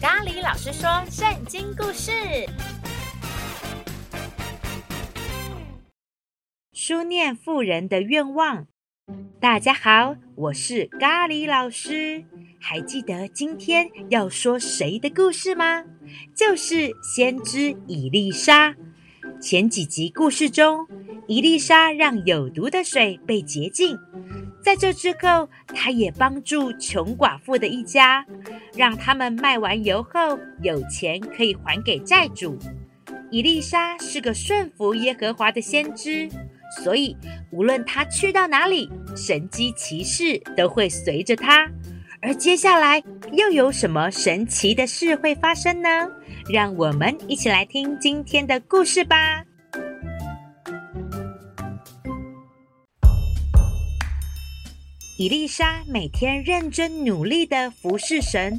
咖喱老师说圣经故事：书念妇人的愿望。大家好，我是咖喱老师。还记得今天要说谁的故事吗？就是先知伊丽莎。前几集故事中，伊丽莎让有毒的水被洁净。在这之后，他也帮助穷寡妇的一家，让他们卖完油后有钱可以还给债主。伊丽莎是个顺服耶和华的先知，所以无论他去到哪里，神迹奇事都会随着他。而接下来又有什么神奇的事会发生呢？让我们一起来听今天的故事吧。以利沙每天认真努力的服侍神。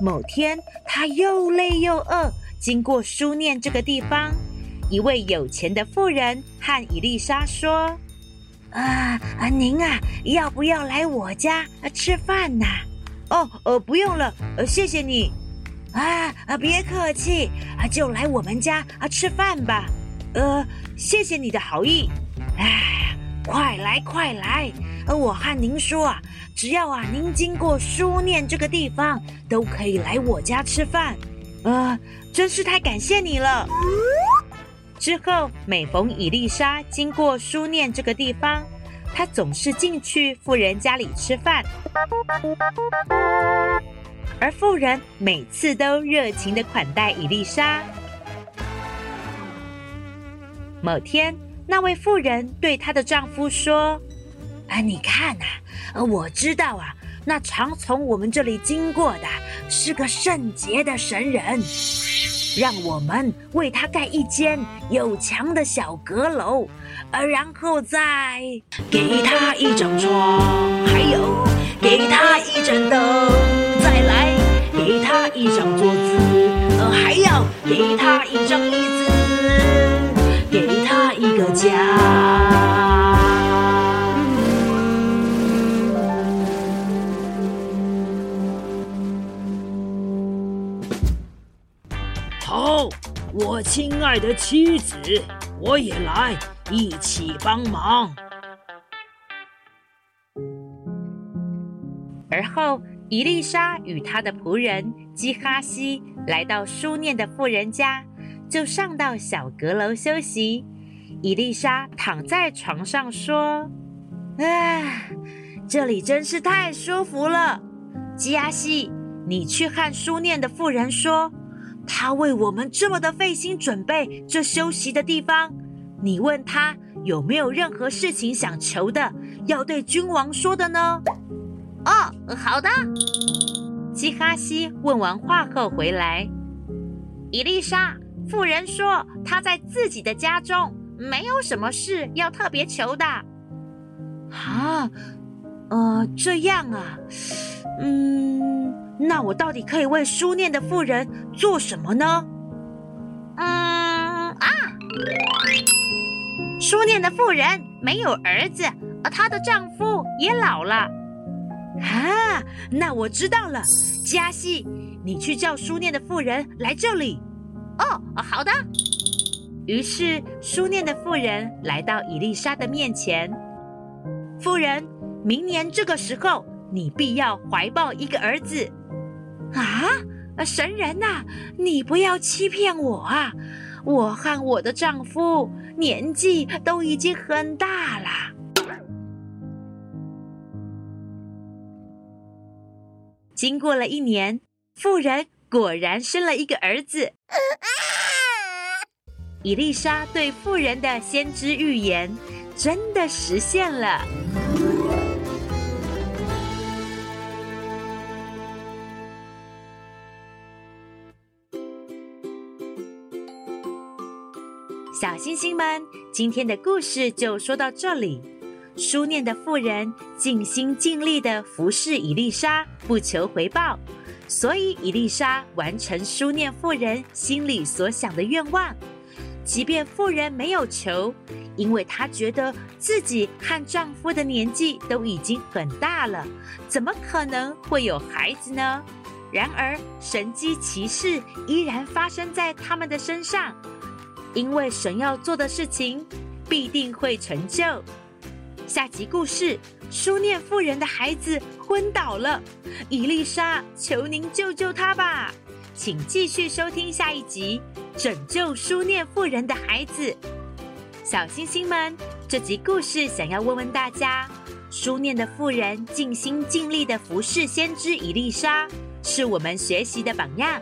某天，她又累又饿，经过书念这个地方，一位有钱的妇人和伊丽莎说：“啊啊，您啊，要不要来我家吃饭呐？”“哦，呃，不用了，呃，谢谢你。”“啊啊，别客气，啊，就来我们家啊吃饭吧。”“呃，谢谢你的好意。”“哎，快来，快来。”而我和您说啊，只要啊您经过书念这个地方，都可以来我家吃饭。呃，真是太感谢你了。之后每逢伊丽莎经过书念这个地方，他总是进去富人家里吃饭，而富人每次都热情的款待伊丽莎。某天，那位妇人对她的丈夫说。啊，你看呐，呃我知道啊，那常从我们这里经过的是个圣洁的神人，让我们为他盖一间有墙的小阁楼，呃，然后再给他一张床，还有给他一盏灯，再来给他一张桌子，呃，还要给他一张椅，家。好。我亲爱的妻子，我也来一起帮忙。而后，伊丽莎与她的仆人基哈西来到书念的妇人家，就上到小阁楼休息。以利沙躺在床上说：“啊，这里真是太舒服了。基亚西，你去和书念的妇人说。”他为我们这么的费心准备这休息的地方，你问他有没有任何事情想求的，要对君王说的呢？哦，好的。基哈西问完话后回来，伊丽莎妇人说她在自己的家中没有什么事要特别求的。啊，呃，这样啊，嗯。那我到底可以为书念的妇人做什么呢？嗯啊，书念的妇人没有儿子，而她的丈夫也老了。啊，那我知道了，加西，你去叫书念的妇人来这里。哦，好的。于是书念的妇人来到伊丽莎的面前。妇人，明年这个时候，你必要怀抱一个儿子。啊，神人呐，你不要欺骗我啊！我和我的丈夫年纪都已经很大了。经过了一年，妇人果然生了一个儿子。伊丽莎对富人的先知预言真的实现了。小星星们，今天的故事就说到这里。书念的富人尽心尽力地服侍伊丽莎，不求回报，所以伊丽莎完成书念富人心里所想的愿望。即便妇人没有求，因为她觉得自己和丈夫的年纪都已经很大了，怎么可能会有孩子呢？然而，神迹奇事依然发生在他们的身上，因为神要做的事情必定会成就。下集故事：书念妇人的孩子昏倒了，以利沙，求您救救他吧！请继续收听下一集《拯救书念妇人的孩子》。小星星们，这集故事想要问问大家：书念的妇人尽心尽力的服侍先知伊丽莎。是我们学习的榜样，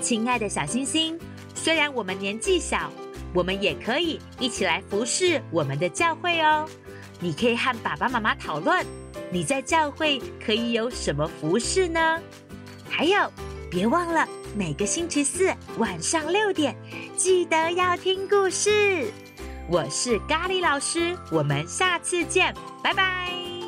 亲爱的小星星。虽然我们年纪小，我们也可以一起来服侍我们的教会哦。你可以和爸爸妈妈讨论，你在教会可以有什么服侍呢？还有，别忘了每个星期四晚上六点，记得要听故事。我是咖喱老师，我们下次见，拜拜。